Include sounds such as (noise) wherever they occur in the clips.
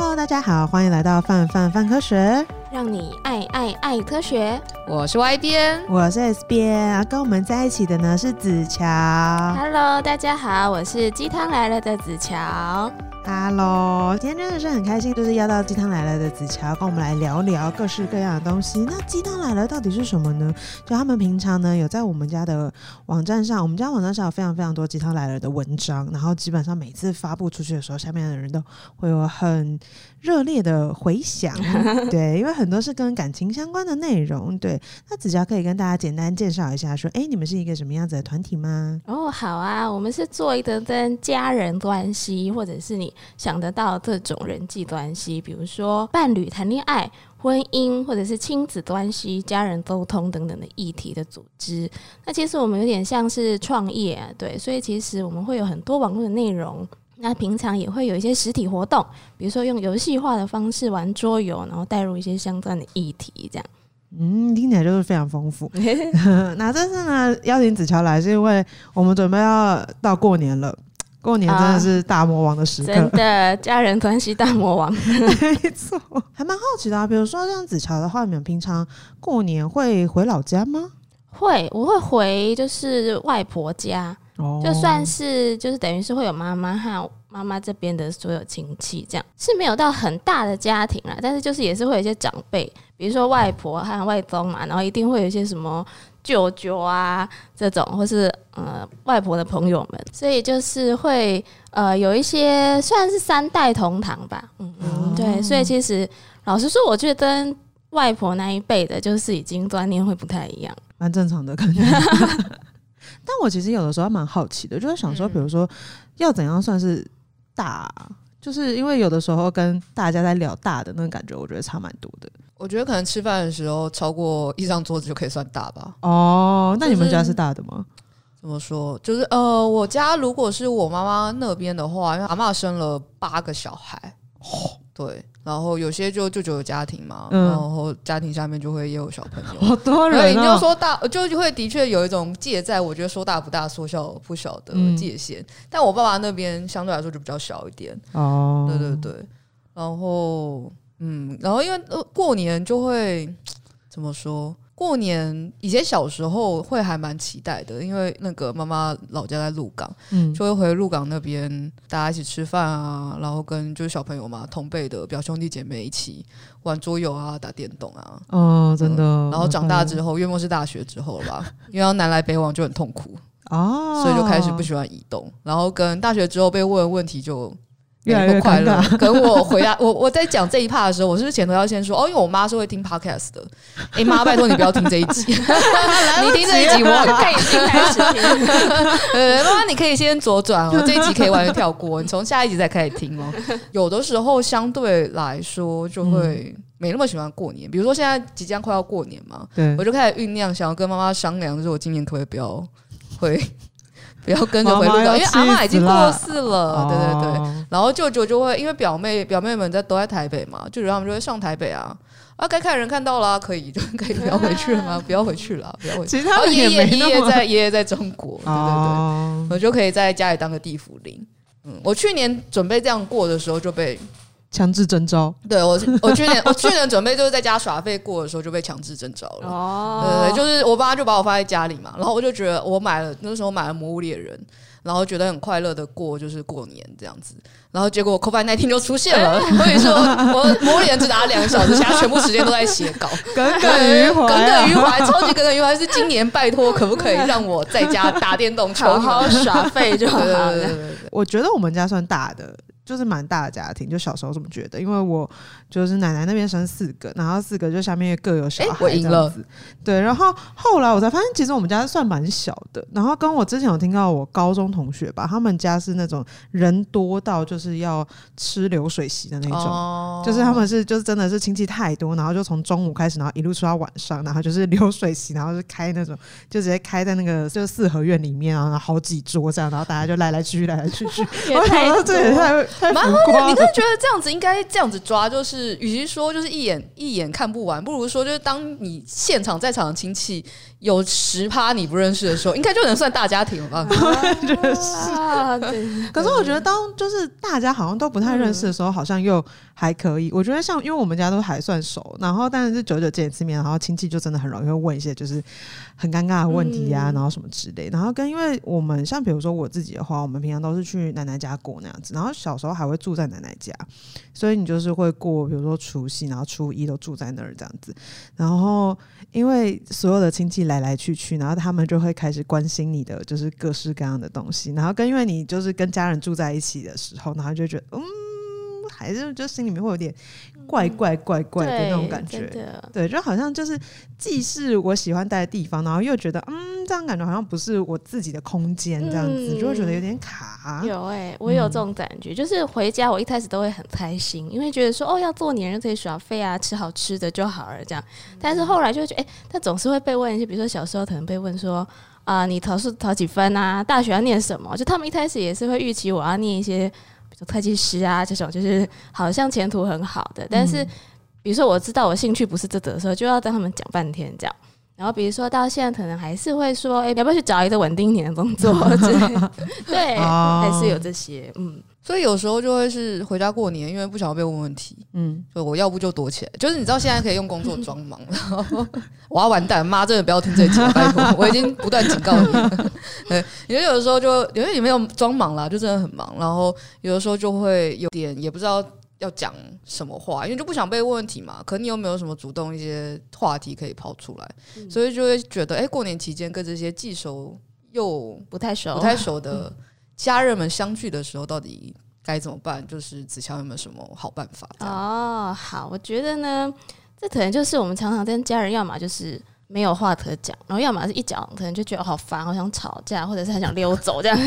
Hello，大家好，欢迎来到范范范科学，让你爱爱爱科学。我是 Y 边，我是 S 边啊，跟我们在一起的呢是子乔。Hello，大家好，我是鸡汤来了的子乔。Hello，今天真的是很开心，就是要到鸡汤来了的子乔跟我们来聊聊各式各样的东西。那鸡汤来了到底是什么呢？就他们平常呢有在我们家的网站上，我们家网站上有非常非常多鸡汤来了的文章，然后基本上每次发布出去的时候，下面的人都会有很热烈的回响。(laughs) 对，因为很多是跟感情相关的内容。对，那子乔可以跟大家简单介绍一下，说，哎，你们是一个什么样子的团体吗？哦，好啊，我们是做一个跟家人关系，或者是你。想得到这种人际关系，比如说伴侣谈恋爱、婚姻，或者是亲子关系、家人沟通等等的议题的组织。那其实我们有点像是创业啊，对，所以其实我们会有很多网络的内容。那平常也会有一些实体活动，比如说用游戏化的方式玩桌游，然后带入一些相关的议题，这样。嗯，听起来就是非常丰富。(laughs) 那这次呢，邀请子乔来，是因为我们准备要到过年了。过年真的是大魔王的时刻，啊、真的家人关系大魔王，(laughs) 没错。还蛮好奇的啊，比如说像子乔的话，你们平常过年会回老家吗？会，我会回就是外婆家，哦、就算是就是等于是会有妈妈和妈妈这边的所有亲戚，这样是没有到很大的家庭啦，但是就是也是会有一些长辈，比如说外婆和外公嘛，然后一定会有一些什么。舅舅啊，这种或是呃外婆的朋友们，所以就是会呃有一些算是三代同堂吧，嗯嗯，对，所以其实老实说，我觉得跟外婆那一辈的，就是已经观念会不太一样，蛮正常的感觉。(laughs) 但我其实有的时候还蛮好奇的，就是想说，比如说要怎样算是大，就是因为有的时候跟大家在聊大的那个感觉，我觉得差蛮多的。我觉得可能吃饭的时候超过一张桌子就可以算大吧。哦，那你们家是大的吗？就是、怎么说？就是呃，我家如果是我妈妈那边的话，因为阿嬷生了八个小孩，哦、对，然后有些就舅舅有家庭嘛，嗯、然后家庭下面就会也有小朋友，好多人、哦。你就说大，就会的确有一种介在，我觉得说大不大，说小不小的界限。嗯、但我爸爸那边相对来说就比较小一点。哦，对对对，然后。嗯，然后因为过年就会怎么说？过年以前小时候会还蛮期待的，因为那个妈妈老家在鹿港，嗯，就会回鹿港那边大家一起吃饭啊，然后跟就是小朋友嘛，同辈的表兄弟姐妹一起玩桌游啊，打电动啊。哦，真的。嗯，然后长大之后，月末是大学之后了吧，因为要南来北往就很痛苦哦，所以就开始不喜欢移动。然后跟大学之后被问问题就。越来越快乐。跟我回答 (laughs) 我我在讲这一 part 的时候，我是不是前头要先说哦？因为我妈是会听 podcast 的。哎、欸、妈，拜托你不要听这一集，(laughs) 你听这一集我可以先开始听。(laughs) 呃，妈妈你可以先左转哦，这一集可以完全跳过，你从下一集再开始听哦。有的时候相对来说就会没那么喜欢过年，比如说现在即将快要过年嘛，我就开始酝酿，想要跟妈妈商量，就是我今年可不可以不要会。不要跟着回鹿港，因为阿嬷已经过世了。对对对，然后舅舅就会因为表妹表妹们在都在台北嘛，舅舅他们就会上台北啊。啊，该看人看到了，可以就可以不要回去了吗？(laughs) 不要回去了，不要回去。其实他爷爷爷爷在爷爷在中国，(laughs) 对对对，我就可以在家里当个地府灵。嗯，我去年准备这样过的时候就被。强制征召，对我，我去年我去年准备就是在家耍废过的时候就被强制征召了。哦，对，对，就是我爸就把我放在家里嘛，然后我就觉得我买了那时候买了《魔物猎人》，然后觉得很快乐的过就是过年这样子，然后结果 COVID 那天就出现了。所以说我《魔物猎人》只打了两个小时，其他全部时间都在写稿，耿耿于怀，耿耿于怀，超级耿耿于怀。是今年拜托，可不可以让我在家打电动，好好耍废就好了。对对对对，我觉得我们家算大的。就是蛮大的家庭，就小时候这么觉得，因为我就是奶奶那边生四个，然后四个就下面各有小孩，欸、我赢了，对，然后后来我才发现，其实我们家算蛮小的。然后跟我之前有听到我高中同学吧，他们家是那种人多到就是要吃流水席的那种，哦、就是他们是就是真的是亲戚太多，然后就从中午开始，然后一路吃到晚上，然后就是流水席，然后是开那种就直接开在那个就是四合院里面啊，然后好几桌这样，然后大家就来来去去来来去去，(laughs) 也太多 (laughs) 蛮好，你就觉得这样子应该这样子抓，就是与其说就是一眼一眼看不完，不如说就是当你现场在场的亲戚有十趴你不认识的时候，应该就能算大家庭了吧？(laughs) 啊，(laughs) 对。可是我觉得，当就是大家好像都不太认识的时候，好像又还可以。我觉得像，因为我们家都还算熟，然后但是久久见一次面，然后亲戚就真的很容易会问一些就是很尴尬的问题呀、啊，然后什么之类。然后跟因为我们像比如说我自己的话，我们平常都是去奶奶家过那样子，然后小时候还会住在奶奶家，所以你就是会过，比如说除夕，然后初一都住在那儿这样子。然后因为所有的亲戚。来来去去，然后他们就会开始关心你的，就是各式各样的东西。然后跟因为你就是跟家人住在一起的时候，然后就觉得，嗯，还是就心里面会有点怪怪怪怪的那种感觉。对，就好像就是既是我喜欢待的地方，然后又觉得，嗯。这样感觉好像不是我自己的空间，这样子、嗯、就会觉得有点卡。有哎、欸，我有这种感觉、嗯，就是回家我一开始都会很开心，因为觉得说哦，要做年就可以耍废啊，吃好吃的就好了这样。但是后来就会觉得，哎、欸，他总是会被问一些，比如说小时候可能被问说啊、呃，你考试考几分啊？大学要念什么？就他们一开始也是会预期我要念一些，会计师啊这种，就是好像前途很好的。但是比如说我知道我兴趣不是这个的时候，就要跟他们讲半天这样。然后，比如说到现在，可能还是会说：“哎、欸，你要不要去找一个稳定一点的工作？(laughs) ”对，还是有这些。嗯，所以有时候就会是回家过年，因为不想要被问问题。嗯，所以我要不就躲起来。就是你知道，现在可以用工作装忙，然后我要完蛋，妈真的不要听这一集，拜托，我已经不断警告你了。(laughs) 对，因为有的时候就因为你没有装忙啦，就真的很忙。然后有的时候就会有点也不知道。要讲什么话，因为就不想被问问题嘛。可你有没有什么主动一些话题可以抛出来？嗯、所以就会觉得，哎、欸，过年期间跟这些既熟又不太熟、不太熟的家人们相聚的时候，到底该怎么办？就是子乔有没有什么好办法？哦，好，我觉得呢，这可能就是我们常常跟家人，要么就是没有话可讲，然后要么是一讲，可能就觉得好烦，好想吵架，或者是很想溜走这样。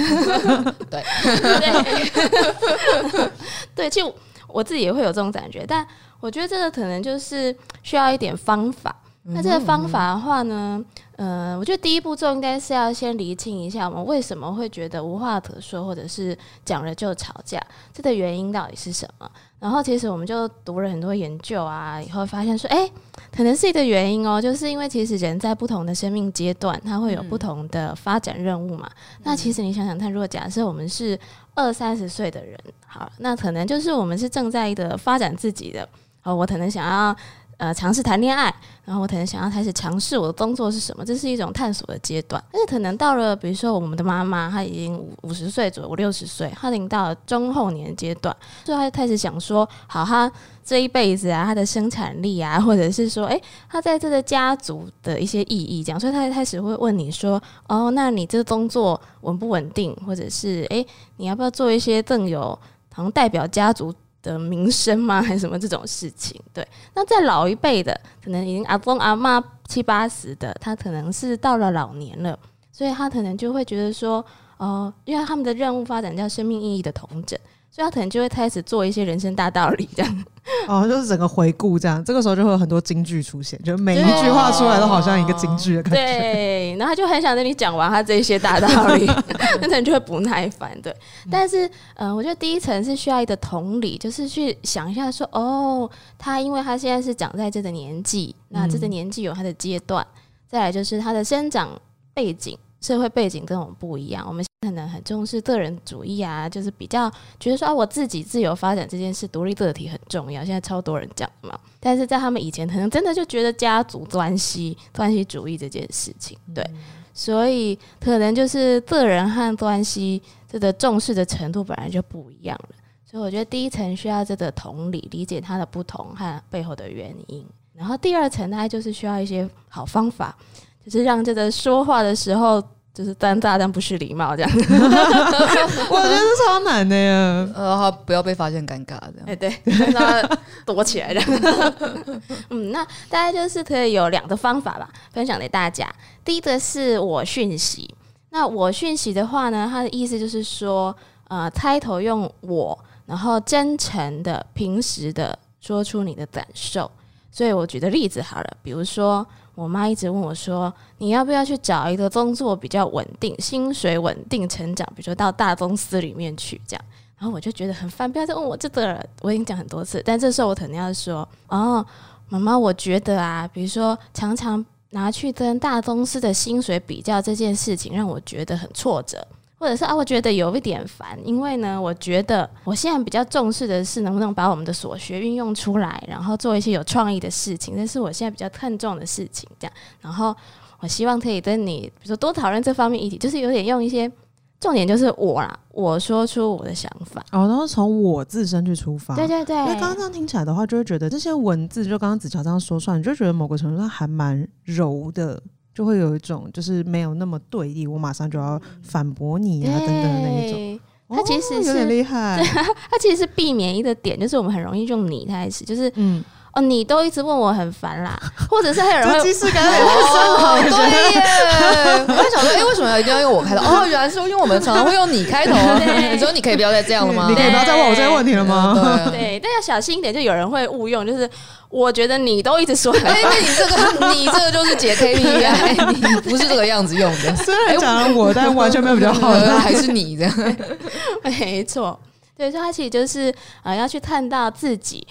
对 (laughs) 对 (laughs) 对，就。(laughs) 我自己也会有这种感觉，但我觉得这个可能就是需要一点方法。那这个方法的话呢，呃，我觉得第一步骤应该是要先厘清一下我们为什么会觉得无话可说，或者是讲了就吵架，这个原因到底是什么？然后其实我们就读了很多研究啊，以后发现说，哎，可能是一个原因哦，就是因为其实人在不同的生命阶段，他会有不同的发展任务嘛。那其实你想想看，如果假设我们是二三十岁的人，好，那可能就是我们是正在一个发展自己的，哦，我可能想要。呃，尝试谈恋爱，然后我可能想要开始尝试我的工作是什么，这是一种探索的阶段。但是可能到了，比如说我们的妈妈，她已经五五十岁左右，五六十岁，她已经到了中后年阶段，所以她就开始想说，好，她这一辈子啊，她的生产力啊，或者是说，诶，她在这个家族的一些意义，这样，所以她开始会问你说，哦，那你这个工作稳不稳定，或者是，诶，你要不要做一些更有，好像代表家族的名声吗？(laughs) 还是什么这种事情？对，那在老一辈的，可能已经阿公阿妈七八十的，他可能是到了老年了，所以他可能就会觉得说，呃，因为他们的任务发展叫生命意义的同整。所以他可能就会开始做一些人生大道理，这样哦，就是整个回顾这样。这个时候就会有很多京剧出现，就每一句话出来都好像一个京剧的感觉。对，然后他就很想跟你讲完他这些大道理，(laughs) 那可能就会不耐烦。对，但是嗯、呃，我觉得第一层是需要一个同理，就是去想一下说，哦，他因为他现在是长在这个年纪，那这个年纪有他的阶段，再来就是他的生长背景。社会背景跟我们不一样，我们可能很重视个人主义啊，就是比较觉得说啊，我自己自由发展这件事，独立个体很重要。现在超多人讲嘛，但是在他们以前，可能真的就觉得家族关系、关系主义这件事情，对，所以可能就是个人和关系这个重视的程度本来就不一样了。所以我觉得第一层需要这个同理，理解他的不同和背后的原因，然后第二层大概就是需要一些好方法。就是让这个说话的时候，就是当炸弹不失礼貌这样。(laughs) 我觉得是超难的呀。呃，不要被发现尴尬这样。哎，对，让他躲起来这样。嗯，那大家就是可以有两个方法吧，分享给大家。第一个是我讯息。那我讯息的话呢，它的意思就是说，呃，开头用我，然后真诚的、平时的说出你的感受。所以我举个例子好了，比如说。我妈一直问我说：“你要不要去找一个工作比较稳定、薪水稳定、成长，比如说到大公司里面去这样？”然后我就觉得很烦，不要再问我这个了。我已经讲很多次，但这时候我肯定要说：“哦，妈妈，我觉得啊，比如说常常拿去跟大公司的薪水比较这件事情，让我觉得很挫折。或者是啊，我觉得有一点烦，因为呢，我觉得我现在比较重视的是能不能把我们的所学运用出来，然后做一些有创意的事情，这是我现在比较看重的事情。这样，然后我希望可以跟你，比如说多讨论这方面议题，就是有点用一些重点，就是我啦，我说出我的想法，哦，然后从我自身去出发，对对对。因为刚刚这样听起来的话，就会觉得这些文字，就刚刚子乔这样说出来，你就觉得某个程度上还蛮柔的。就会有一种就是没有那么对立，我马上就要反驳你啊等等的那一种。他其实是、哦、有点厉害，(laughs) 他其实是避免一个点，就是我们很容易用你开始，就是嗯。哦，你都一直问我很烦啦，(laughs) 或者是还有人会即视感很深，对耶。我在想说，哎、欸，为什么一定要用我开头？(laughs) 哦，原来是因为我们常常会用你开头。你说你可以不要再这样了吗？你可以不要再问我这个问题了吗？对，对，但要小心一点，就有人会误用，就是我觉得你都一直说，(laughs) 哎、欸，那你这个你这个就是解 (laughs) KPI，你不是这个样子用的。虽然讲了我，但完全没有比较好的，(laughs) 还是你这样。没错，对，所以他其实就是呃要去看到自己。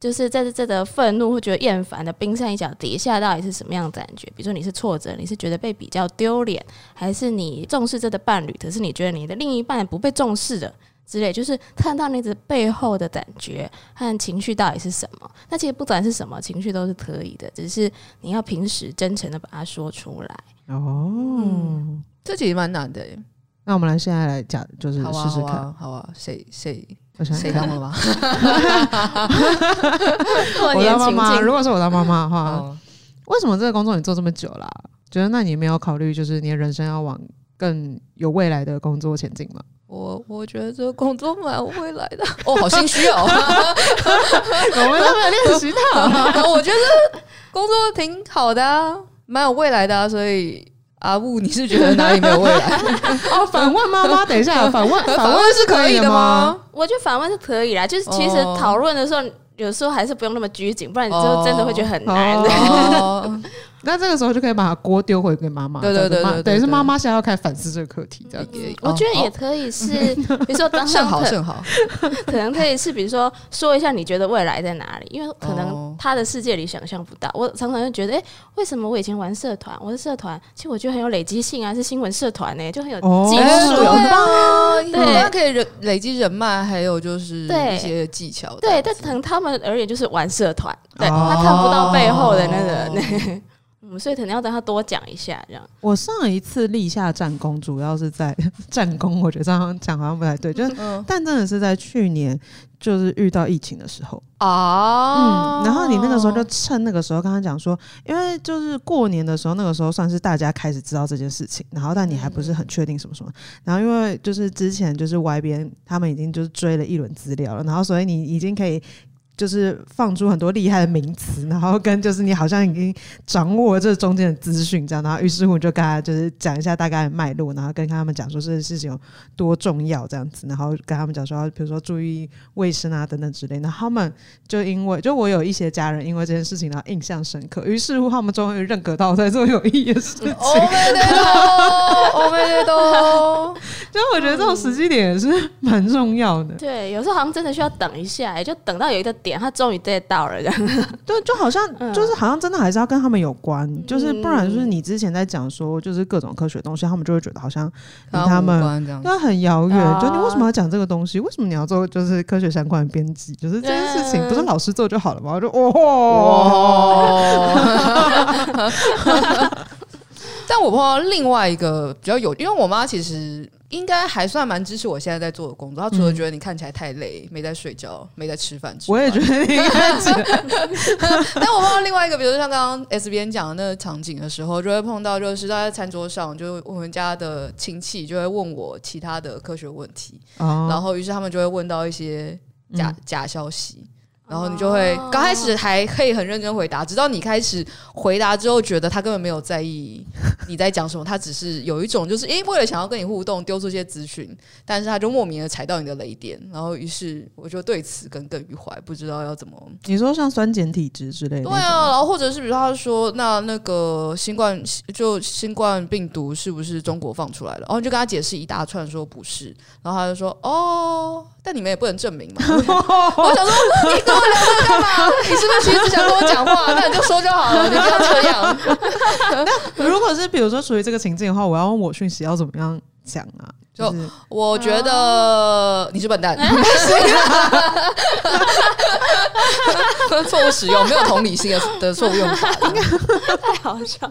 就是在这的愤怒或觉得厌烦的冰山一角底下，到底是什么样的感觉？比如说你是挫折，你是觉得被比较丢脸，还是你重视这个伴侣，可是你觉得你的另一半不被重视的之类？就是看到那只背后的感觉和情绪到底是什么？那其实不管是什么情绪都是可以的，只是你要平时真诚的把它说出来。哦，嗯、这其实蛮难的耶。那我们来现在来讲，就是试试看，好啊，谁谁？谁当妈妈？(laughs) 我当妈妈。如果是我当妈妈的话，哦，为什么这个工作你做这么久了？觉得那你没有考虑，就是你的人生要往更有未来的工作前进吗？我我觉得这个工作蛮有未来的。哦，好心虚哦。(laughs) 我们都没有练习到。(laughs) 我觉得工作挺好的啊，蛮有未来的啊，所以。阿布，你是觉得哪里没有未来？(laughs) 哦，反问妈妈，等一下，反问，反问是可以的吗？我觉得反问是可以啦，就是其实讨论的时候，有时候还是不用那么拘谨，不然你就真的会觉得很难。哦那这个时候就可以把锅丢回给妈妈，对对对，对，等于是妈妈现在要开始反思这个课题，这样子。我觉得也可以是，比如说当正好正好，(laughs) 可能可以是，比如说说一下你觉得未来在哪里，因为可能他的世界里想象不到。我常常就觉得，哎，为什么我以前玩社团，我的社团其实我觉得很有累积性啊，是新闻社团呢，就很有技术，对啊，对，他可以人累积人脉，还有就是一些技巧。对，但可能他们而言就是玩社团，对，他看不到背后的那个 (laughs) 所以可能要等他多讲一下这样。我上一次立下战功，主要是在 (laughs) 战功，我觉得这样讲好像不太对，就是，嗯、但真的是在去年，就是遇到疫情的时候哦，嗯，然后你那个时候就趁那个时候刚刚讲说，因为就是过年的时候，那个时候算是大家开始知道这件事情，然后但你还不是很确定什么什么，然后因为就是之前就是外边他们已经就是追了一轮资料了，然后所以你已经可以。就是放出很多厉害的名词，然后跟就是你好像已经掌握了这中间的资讯，这样，然后于是乎就跟他就是讲一下大概的脉络，然后跟他们讲说这件事情有多重要这样子，然后跟他们讲说，比如说注意卫生啊等等之类的。然后他们就因为就我有一些家人因为这件事情然后印象深刻，于是乎他们终于认可到我在做有意义的事情。欧美的多，欧美的多，就我觉得这种时机点也是蛮重要的。对，有时候好像真的需要等一下，就等到有一个。点他终于 get 到了，这样 (laughs) 对，就好像就是好像真的还是要跟他们有关，嗯、就是不然就是你之前在讲说就是各种科学东西，他们就会觉得好像离他们那很遥远。啊、就你为什么要讲这个东西？为什么你要做就是科学相关的编辑？就是这件事情不是老师做就好了吗？我就哦。(laughs) (laughs) 但我碰到另外一个比较有，因为我妈其实。应该还算蛮支持我现在在做的工作。他除了觉得你看起来太累，没在睡觉，没在吃饭之外，我也觉得你看起来。(laughs) 但我碰到另外一个，比如说像刚刚 S 编讲的那个场景的时候，就会碰到，就是在餐桌上，就我们家的亲戚就会问我其他的科学问题，哦、然后于是他们就会问到一些假、嗯、假消息。然后你就会刚开始还可以很认真回答，直到你开始回答之后，觉得他根本没有在意你在讲什么，他只是有一种就是，诶，为了想要跟你互动，丢出一些资讯，但是他就莫名的踩到你的雷点，然后于是我就对此耿耿于怀，不知道要怎么。你说像酸碱体质之类的？对啊，然后或者是比如他说，那那个新冠就新冠病毒是不是中国放出来了？然后你就跟他解释一大串，说不是，然后他就说，哦，但你们也不能证明嘛。我想说一个。我聊这个干嘛？你是不是其实只想跟我讲话？那你就说就好了，(laughs) 你不要这样。(laughs) 那如果是比如说属于这个情境的话，我要问我讯息要怎么样讲啊？就我觉得你是笨蛋，(laughs) 错误使用，没有同理心的的错误用法，应该太好笑。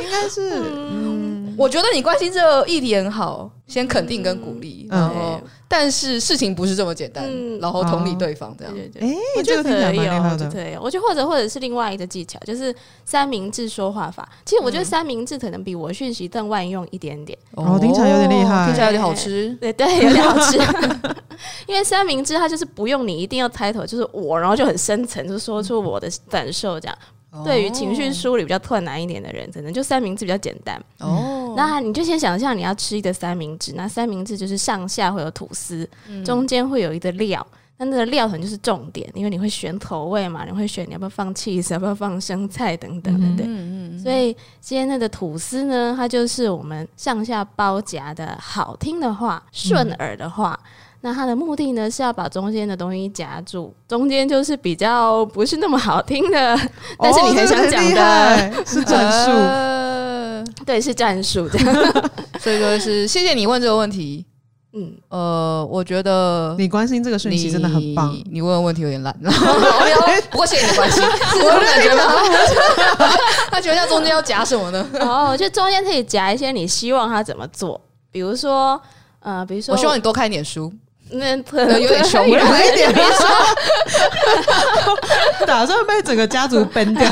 应该是，嗯，我觉得你关心这个议题很好，先肯定跟鼓励，然后。但是事情不是这么简单，嗯、然后同理对方这样。哎、欸，我觉得可以，我觉得可以。我觉得或者或者是另外一个技巧，就是三明治说话法。其实我觉得三明治可能比我讯息更万用一点点。哦，听起来有点厉害，听起来有点好吃。对对，有点好吃。(laughs) 因为三明治它就是不用你一定要开头，就是我，然后就很深层，就说出我的感受这样。对于情绪梳理比较困难一点的人，可能就三明治比较简单。哦，那你就先想象你要吃一个三明治，那三明治就是上下会有吐司，嗯、中间会有一个料，那那个料可能就是重点，因为你会选口味嘛，你会选你要不要放 cheese，要不要放生菜等等，对不对？嗯嗯。所以今天那个吐司呢，它就是我们上下包夹的好听的话，顺耳的话。嗯那它的目的呢，是要把中间的东西夹住，中间就是比较不是那么好听的，但是你很想讲的是战 (laughs) 术，对，是战术这样。(laughs) 所以说是谢谢你问这个问题。嗯，呃，我觉得你关心这个讯息真的很棒。你问的问题有点烂 (laughs) (laughs) 不过谢谢你的关心，是这种感觉吗？他觉得他中间要夹什么呢？哦，就中间可以夹一些你希望他怎么做，比如说，呃，比如说，我希望你多看一点书。那可能有点凶，有一点凶，打算被整个家族崩掉。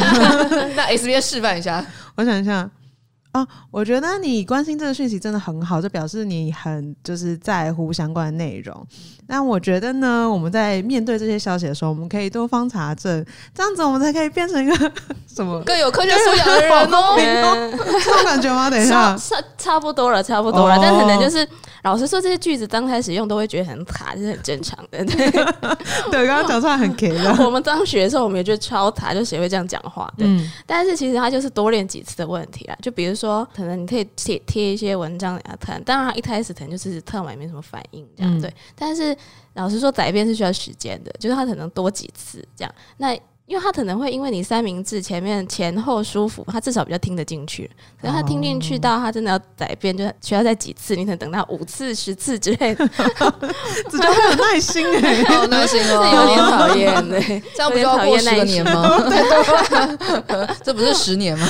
那 S B 示范一下，我想一下啊，我觉得你关心这个讯息真的很好，就表示你很就是在乎相关的内容。但我觉得呢，我们在面对这些消息的时候，我们可以多方查证，这样子我们才可以变成一个什么更有科学素养的人哦。这种感觉吗？等一下，差差不多了，差不多了，但可能就是。老实说，这些句子刚开始用都会觉得很卡，这是很正常的。对，(laughs) 对，刚刚讲出来很 (laughs) K 的。我们刚学的时候，我们也觉得超卡，就谁会这样讲话？对。嗯、但是其实它就是多练几次的问题啊。就比如说，可能你可以贴贴一些文章给他看，当然他一开始可能就是特完也没什么反应，这样、嗯、对。但是老实说，改变是需要时间的，就是他可能多几次这样。那因为他可能会因为你三明治前面前后舒服，他至少比较听得进去。可是他听进去到他真的要改变，就需要再几次，你可能等到五次、十次之类的，这就很有耐心哎、欸，好耐心哦，有点讨厌哎，这样不就要过十年吗？这不是十年吗？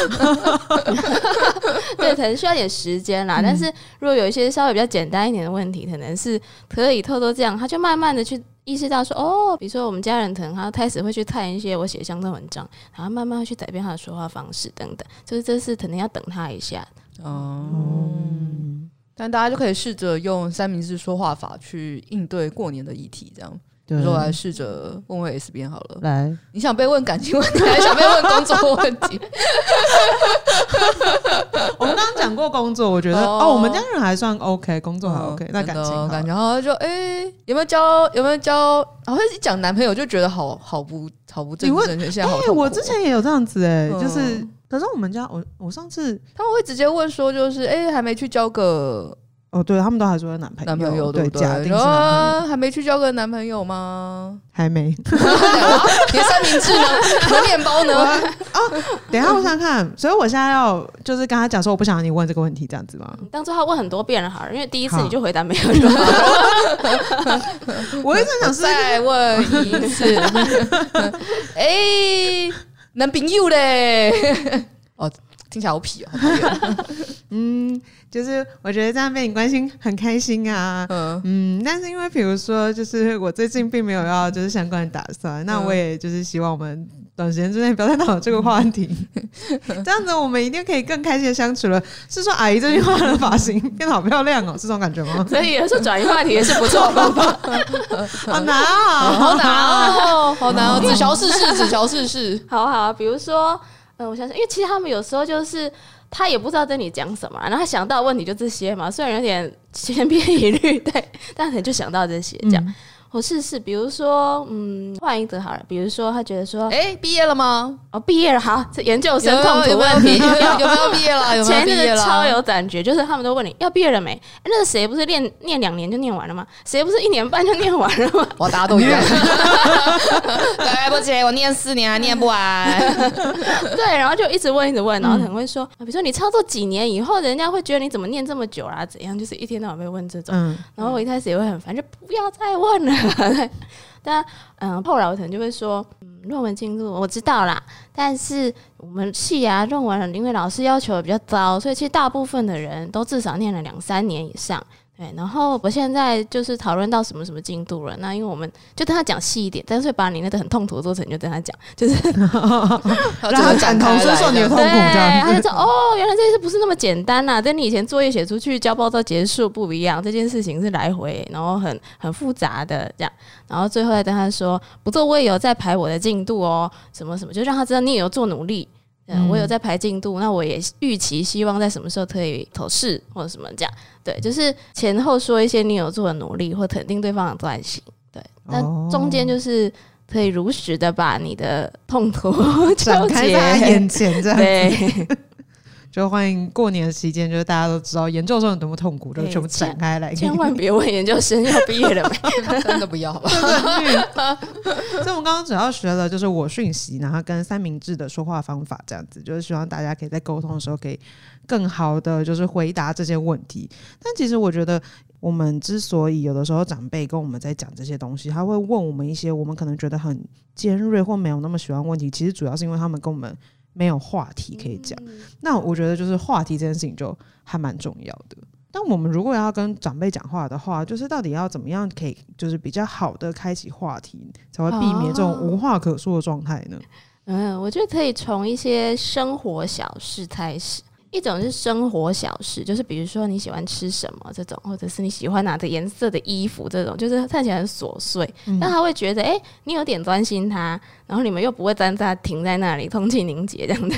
对，可能需要点时间啦。嗯、但是如果有一些稍微比较简单一点的问题，可能是可以偷偷这样，他就慢慢的去。意识到说哦，比如说我们家人可能他开始会去看一些我写相关文章，然后慢慢会去改变他的说话方式等等，就是这是可能要等他一下。哦、嗯，但大家就可以试着用三明治说话法去应对过年的议题，这样。比如说我来试着问问 S 边好了，来，你想被问感情问题，还是想被问工作问题？(laughs) 我们刚刚讲过工作，我觉得哦，哦，我们家人还算 OK，工作还 OK，、嗯、那感情感觉，然后就哎、欸，有没有交有没有交？然后一讲男朋友就觉得好好不好不正正确。现在好、欸，我之前也有这样子哎、就是可是我们家我我上次他们会直接问说，就是哎、欸，还没去交个。哦，对他们都还说男朋友，男朋友对，对，假定还没去交个男朋友吗？还没。(laughs) 连三明治呢？和面包呢？哦，等一下我想看，所以我现在要就是跟他讲说，我不想让你问这个问题，这样子吗？当初他问很多遍了，好了，因为第一次你就回答没有。(laughs) 我一直想再问一次。(laughs) 哎，男朋友嘞？哦，听起来好痞哦。嗯。就是我觉得这样被你关心很开心啊，嗯，嗯，但是因为比如说，就是我最近并没有要就是相关的打算，嗯、那我也就是希望我们短时间之内不要再讨论这个话题，嗯、(laughs) 这样子我们一定可以更开心的相处了。是说阿姨这句话的发型变得好漂亮哦，是这种感觉吗？所以有时候转移话题也是不错的方法，(laughs) 好难啊，好难哦，好难哦，只求试试，只求试试，好好，比如说，嗯，我想想，因为其实他们有时候就是。他也不知道跟你讲什么，然后他想到问题就这些嘛，虽然有点千篇一律，对，但可能就想到这些这样。嗯、或试试，比如说，嗯，换一个好了，比如说他觉得说，哎，毕业了吗？哦，毕业了，好，这研究生痛苦问题，(laughs) 有没有毕业了？(laughs) 有没有毕业了？前一阵超有感觉，就是他们都问你要毕业了没？那个谁不是念念两年就念完了吗？谁不是一年半就念完了吗？(laughs) 我大家都一样，对不起，我念四年还念不完。对，然后就一直问，一直问，然后可能会说，比如说你操作几年以后，人家会觉得你怎么念这么久啦？怎样？就是一天到晚被问这种，然后我一开始也会很烦，就不要再问了。(laughs) 对但嗯，后来我可能就会说，嗯，论文进度我知道啦，但是我们系啊，论文因为老师要求比较糟，所以其实大部分的人都至少念了两三年以上。对，然后我现在就是讨论到什么什么进度了。那因为我们就跟他讲细一点，但是把你那个很痛苦的过程就跟他讲，就是 (laughs) 让他感同身受你的痛苦。对，(laughs) 他就说：“哦，原来这件事不是那么简单呐，跟你以前作业写出去交报告结束不一样。这件事情是来回，然后很很复杂的这样。然后最后再跟他说，不做我也有在排我的进度哦，什么什么，就让他知道你也有做努力。嗯，我有在排进度，那我也预期希望在什么时候可以投试或者什么这样。”对，就是前后说一些你有做的努力，或肯定对方的专心。对，但中间就是可以如实的把你的痛苦 (laughs) 展开在眼前，这样对。就欢迎过年的期间，就是大家都知道研究生有多么痛苦，就全部展开来。千万别问研究生要毕业了没，(laughs) 真的不要吧。所以我们刚刚主要学了就是我讯息，然后跟三明治的说话方法，这样子就是希望大家可以在沟通的时候可以更好的就是回答这些问题。但其实我觉得，我们之所以有的时候长辈跟我们在讲这些东西，他会问我们一些我们可能觉得很尖锐或没有那么喜欢问题，其实主要是因为他们跟我们。没有话题可以讲，那我觉得就是话题这件事情就还蛮重要的。但我们如果要跟长辈讲话的话，就是到底要怎么样可以，就是比较好的开启话题，才会避免这种无话可说的状态呢？嗯，我觉得可以从一些生活小事开始。一种是生活小事，就是比如说你喜欢吃什么这种，或者是你喜欢哪个颜色的衣服这种，就是看起来很琐碎，嗯、但他会觉得，哎、欸，你有点关心他，然后你们又不会站在停在那里，空气凝结这样的。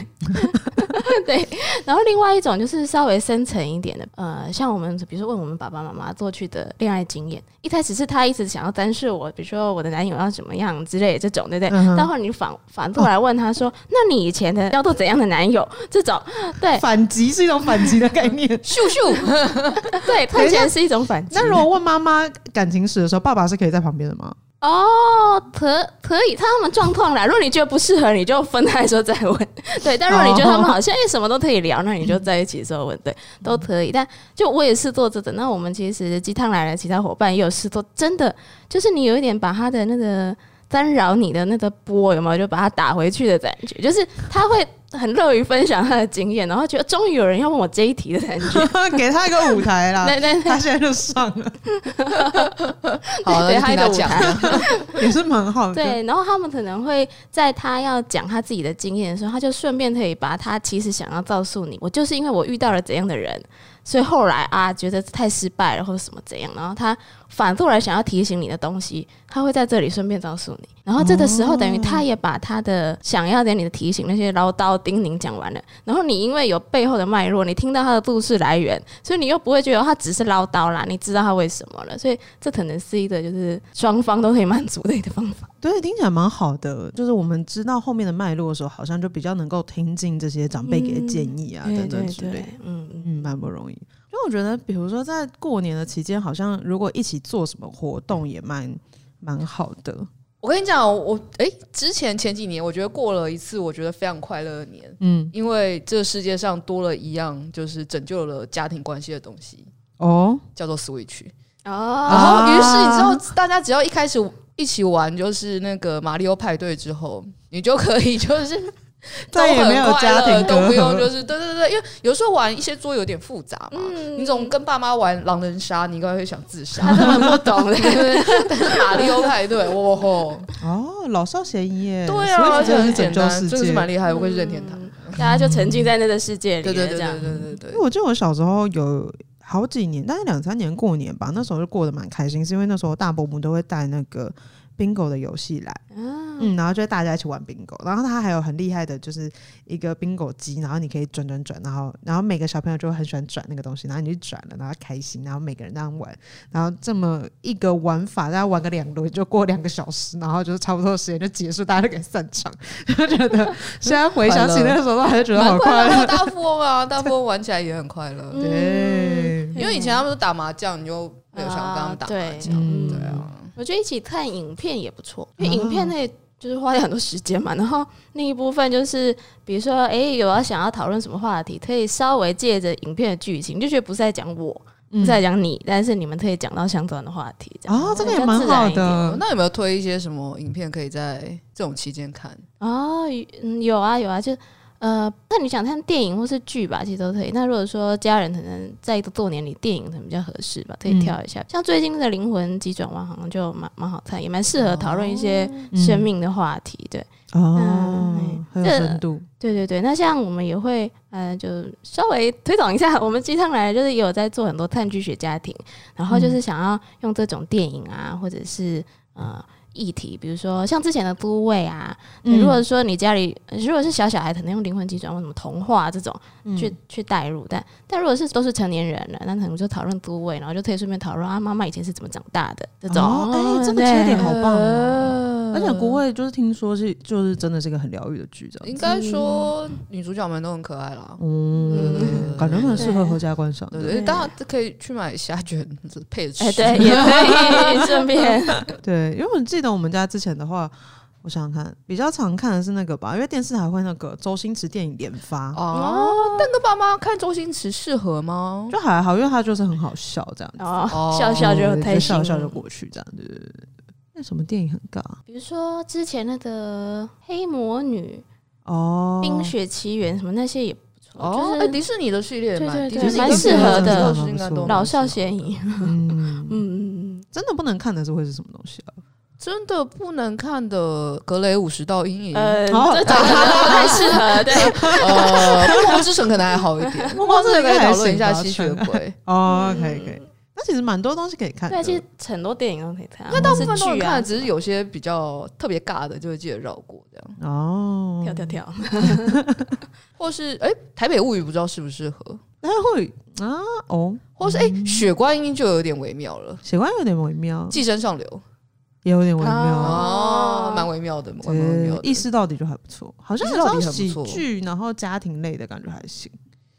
(laughs) 对，然后另外一种就是稍微深层一点的，呃，像我们比如说问我们爸爸妈妈过去的恋爱经验，一开始是他一直想要单视我，比如说我的男友要怎么样之类的这种，对不对？待会儿你反反过来问他说，哦、那你以前的要做怎样的男友？这种，对，反击是一种反击的概念，(laughs) 咻咻，(laughs) 对，看起来是一种反击。那如果问妈妈感情史的时候，爸爸是可以在旁边的吗？哦，可可以，他们状况啦。如果你觉得不适合，你就分开说再问。对，但如果你觉得他们好像什么都可以聊，那你就在一起的时候问。对，都可以。但就我也是做这个。那我们其实鸡汤来了，其他伙伴也有试做。真的，就是你有一点把他的那个干扰你的那个波有没有，就把它打回去的感觉，就是他会。很乐于分享他的经验，然后觉得终于有人要问我这一题的感觉，(laughs) 给他一个舞台啦。(laughs) 对对，对，他现在就上了，(laughs) 好，给他一个舞台，也是蛮好的。对，然后他们可能会在他要讲他自己的经验的时候，他就顺便可以把他其实想要告诉你，我就是因为我遇到了怎样的人。所以后来啊，觉得太失败了，或者什么怎样，然后他反过来想要提醒你的东西，他会在这里顺便告诉你。然后这个时候，等于他也把他的想要给你的提醒那些唠叨叮咛讲完了。然后你因为有背后的脉络，你听到他的故事来源，所以你又不会觉得他只是唠叨啦，你知道他为什么了。所以这可能是一个就是双方都可以满足的一个方法。对，听起来蛮好的。就是我们知道后面的脉络的时候，好像就比较能够听进这些长辈给的建议啊，等等之类的。嗯嗯，蛮不容易。因为我觉得，比如说在过年的期间，好像如果一起做什么活动，也蛮蛮好的。我跟你讲，我哎、欸，之前前几年，我觉得过了一次，我觉得非常快乐的年。嗯，因为这世界上多了一样，就是拯救了家庭关系的东西哦，叫做 Switch。哦，然后于是你知道，大家只要一开始。一起玩就是那个马里奥派对之后，你就可以就是 (laughs) 再也没有家庭都不用，就是对对对，因为有时候玩一些桌有点复杂嘛，嗯、你总跟爸妈玩狼人杀，你应该会想自杀，(laughs) 他们不懂的。但是马里奥派对，哇吼。哦，老少咸宜耶，对啊，真的是拯救世界，真的是蛮厉害，不愧是任天堂，大家就沉浸在那个世界里，对对对对对对。因为我记得我小时候有好几年，大概两三年过年吧，那时候就过得蛮开心，是因为那时候大伯母都会带那个 bingo 的游戏来，然嗯，然后就大家一起玩 bingo，然后他还有很厉害的，就是一个 bingo 机，然后你可以转转转，然后然后每个小朋友就会很喜欢转那个东西，然后你就转了，然后开心，然后每个人这样玩，然后这么一个玩法，大家玩个两轮就过两个小时，然后就是差不多时间就结束，大家就给散场，(laughs) 就觉得现在回想起那个时候，还是觉得好快乐。大富翁啊，大富翁玩起来也很快乐，对，因为以前他们都打麻将，你就没有想跟他们打麻将，对。啊。我觉得一起看影片也不错，因为影片那就是花了很多时间嘛。然后另一部分就是，比如说，哎、欸，有要想要讨论什么话题，可以稍微借着影片的剧情，就觉得不是在讲我，不是在讲你，但是你们可以讲到相关的话题。哦，这个也蛮好的。那有没有推一些什么影片可以在这种期间看？哦，嗯，有啊，有啊，就。呃，那你想看电影或是剧吧，其实都可以。那如果说家人可能在一个过年里，电影可能比较合适吧，可以挑一下。嗯、像最近的《灵魂急转弯》好像就蛮蛮好看，也蛮适合讨论一些生命的话题。对，哦，嗯、很有深度。对对对，那像我们也会呃，就稍微推广一下，我们鸡汤来就是也有在做很多探剧学家庭，然后就是想要用这种电影啊，或者是呃。议题，比如说像之前的都位啊，嗯、如果说你家里如果是小小孩，可能用灵魂急转弯什么童话这种去、嗯、去带入，但但如果是都是成年人了，那可能就讨论都位，然后就可以顺便讨论啊，妈妈以前是怎么长大的这种。哎、哦欸，这个切点好棒哦！而且国外就是听说是就是真的是一个很疗愈的剧，这样。应该说女主角们都很可爱啦，嗯，嗯感觉很适合合家观赏。对对，大家可以去买虾卷配着吃。哎，对，也可以 (laughs) 顺便。(laughs) 对，因为我记得我们家之前的话，我想想看，比较常看的是那个吧，因为电视台会那个周星驰电影连发哦。但跟爸妈看周星驰适合吗？就还好，因为他就是很好笑这样子，哦、笑笑就太笑笑就过去这样子。对对对，那什么电影很尬？比如说之前那个黑魔女哦，冰雪奇缘什么那些也不错。就是欸，迪士尼的系列蛮蛮适合的，老少咸宜。嗯嗯，真的不能看的是会是什么东西啊？真的不能看的《格雷五十道阴影》呃，这长得 (laughs) 不太适合。对，呃，《暮光之城》可能还好一点，(laughs)《暮光之城》可以讨论一下吸血鬼。哦，可以可以。那其实蛮多东西可以看。对，其实很多电影都可以看。那大部分都能看，只是有些比较特别尬的，就会记得绕过这样。哦，跳跳跳。(laughs) 或是哎，《台北物语》不知道适不适合？台北物语啊，哦，或是哎，《雪观音》就有点微妙了，《雪观音》有点微妙，《寄生上流》。也有点微妙哦，蛮微妙的，蛮微妙的。意识到底就还不错，好像是喜剧，然后家庭类的感觉还行，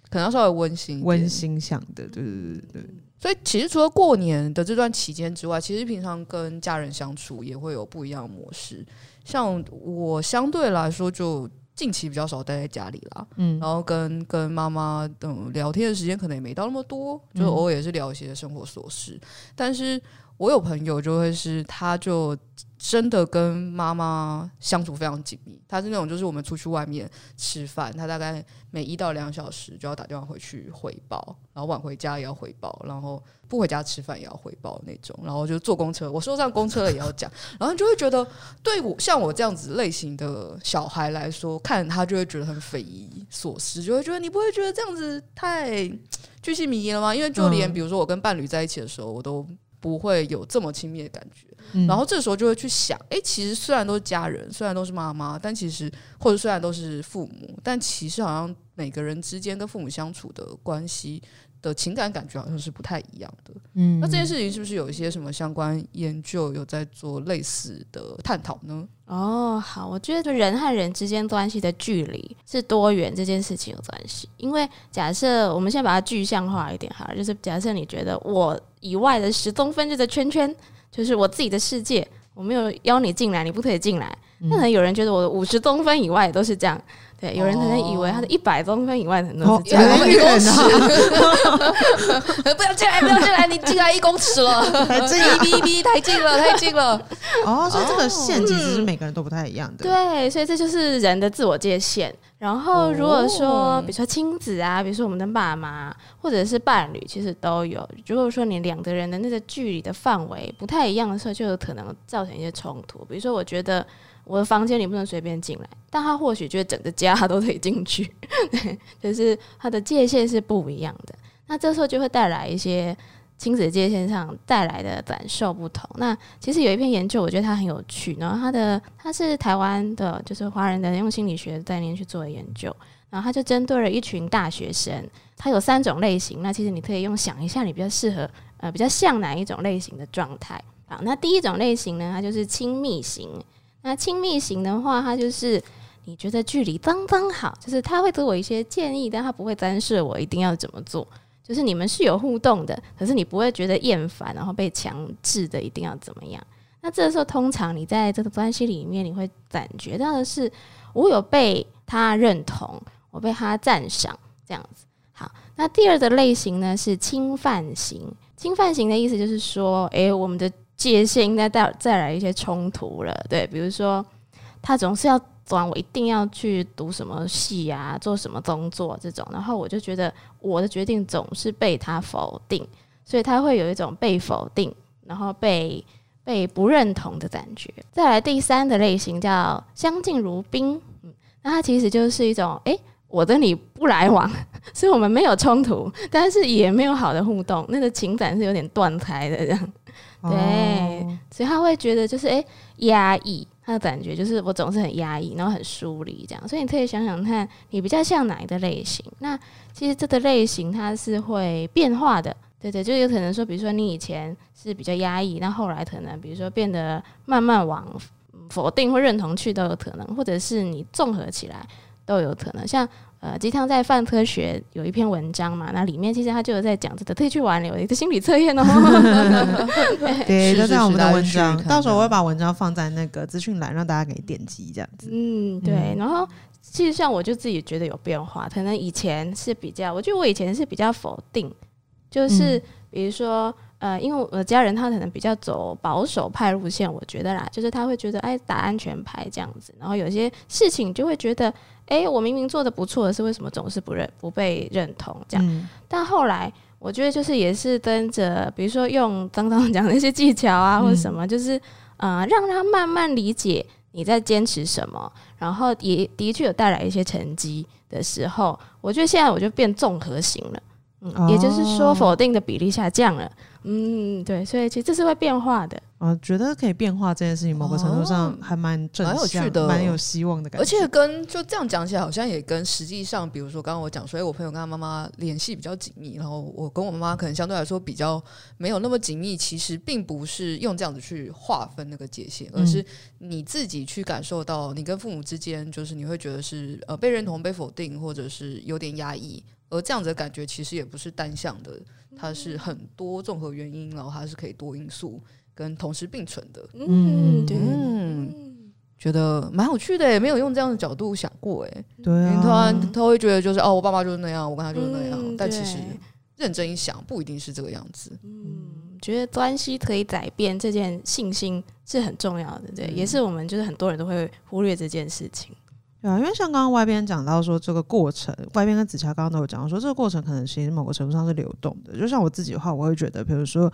可能要稍微温馨、温馨向的，对对对对。所以其实除了过年的这段期间之外，其实平常跟家人相处也会有不一样的模式。像我相对来说，就近期比较少待在家里啦，嗯，然后跟跟妈妈嗯聊天的时间可能也没到那么多，就偶尔也是聊一些生活琐事，但是。我有朋友就会是，他就真的跟妈妈相处非常紧密。他是那种，就是我们出去外面吃饭，他大概每一到两小时就要打电话回去汇报，然后晚回家也要汇报，然后不回家吃饭也要汇报那种。然后就坐公车，我说上公车了也要讲。然后就会觉得，对我像我这样子类型的小孩来说，看他就会觉得很匪夷所思，就会觉得你不会觉得这样子太巨细靡遗了吗？因为就连比如说我跟伴侣在一起的时候，我都。不会有这么亲密的感觉，嗯、然后这时候就会去想，哎，其实虽然都是家人，虽然都是妈妈，但其实或者虽然都是父母，但其实好像每个人之间跟父母相处的关系的情感感觉好像是不太一样的。嗯，那这件事情是不是有一些什么相关研究有在做类似的探讨呢？哦，好，我觉得人和人之间关系的距离是多远这件事情有关系，因为假设我们先把它具象化一点哈，就是假设你觉得我。以外的十公分这个圈圈，就是我自己的世界，我没有邀你进来，你不可以进来。可能有人觉得我的五十公分以外都是这样，对，有人可能以为他的一百公分以外的人都是这样。哦、一公尺，不要进来，不要进来，你进来一公尺了，太近了，哔哔哔，太近了，太近了。哦，所以这个线其实是每个人都不太一样的。对，所以这就是人的自我界限。然后，如果说，比如说亲子啊，比如说我们的爸妈，或者是伴侣，其实都有。如果说你两个人的那个距离的范围不太一样的时候，就有可能造成一些冲突。比如说，我觉得我的房间里不能随便进来，但他或许觉得整个家都可以进去，(laughs) 对，就是他的界限是不一样的。那这时候就会带来一些亲子界限上带来的感受不同。那其实有一篇研究，我觉得它很有趣。然后它的它是台湾的，就是华人的用心理学概念去做的研究。然后它就针对了一群大学生，它有三种类型。那其实你可以用想一下，你比较适合呃比较像哪一种类型的状态。好，那第一种类型呢，它就是亲密型。那亲密型的话，它就是你觉得距离刚刚好，就是他会给我一些建议，但他不会干涉我一定要怎么做。就是你们是有互动的，可是你不会觉得厌烦，然后被强制的一定要怎么样。那这个时候，通常你在这个关系里面，你会感觉到的是，我有被他认同，我被他赞赏，这样子。好，那第二个类型呢是侵犯型。侵犯型的意思就是说，诶、我们的。界限应该带再来一些冲突了，对，比如说他总是要管我一定要去读什么系啊，做什么工作这种，然后我就觉得我的决定总是被他否定，所以他会有一种被否定，然后被被不认同的感觉。再来第三的类型叫相敬如宾，嗯，那它其实就是一种，诶、我跟你不来往，(laughs) 所以我们没有冲突，但是也没有好的互动，那个情感是有点断开的这样。对，所以他会觉得就是诶压抑，他的感觉就是我总是很压抑，然后很疏离这样。所以你可以想想看，你比较像哪一个类型？那其实这个类型它是会变化的，对对，就有可能说，比如说你以前是比较压抑，那后来可能比如说变得慢慢往否定或认同去都有可能，或者是你综合起来都有可能，像。呃，鸡汤在泛科学有一篇文章嘛，那里面其实他就有在讲这个，可以去玩有一个心理测验哦。(laughs) 对，就在我们的文章，到时候我会把文章放在那个资讯栏，让大家可以点击这样子。嗯，对。然后其实像我就自己觉得有变化，可能以前是比较，我觉得我以前是比较否定，就是比如说。呃，因为我的家人他可能比较走保守派路线，我觉得啦，就是他会觉得哎打安全牌这样子，然后有些事情就会觉得，哎，我明明做的不错的是，为什么总是不认不被认同这样？嗯、但后来我觉得就是也是跟着，比如说用刚刚讲的那些技巧啊，或者什么，嗯、就是呃让他慢慢理解你在坚持什么，然后也的确有带来一些成绩的时候，我觉得现在我就变综合型了，嗯，哦、也就是说否定的比例下降了。嗯，对，所以其实这是会变化的。啊觉得可以变化这件事情，某个程度上还蛮正向、蛮有趣的、蛮有希望的感觉。而且跟就这样讲起来，好像也跟实际上，比如说刚刚我讲所以，我朋友跟他妈妈联系比较紧密，然后我跟我妈妈可能相对来说比较没有那么紧密。其实并不是用这样子去划分那个界限，而是你自己去感受到，你跟父母之间，就是你会觉得是呃被认同、被否定，或者是有点压抑。而这样子的感觉其实也不是单向的，它是很多综合原因，然后它是可以多因素跟同时并存的。嗯，对，嗯，觉得蛮有趣的，也没有用这样的角度想过，哎，对啊，他他会觉得就是哦，我爸爸就是那样，我跟他就是那样，嗯、但其实认真一想，不一定是这个样子。嗯，觉得关系可以改变这件信心是很重要的，对，嗯、也是我们就是很多人都会忽略这件事情。对啊，因为像刚刚外边讲到说这个过程，外边跟子乔刚刚都有讲到说这个过程可能其实某个程度上是流动的。就像我自己的话，我会觉得，比如说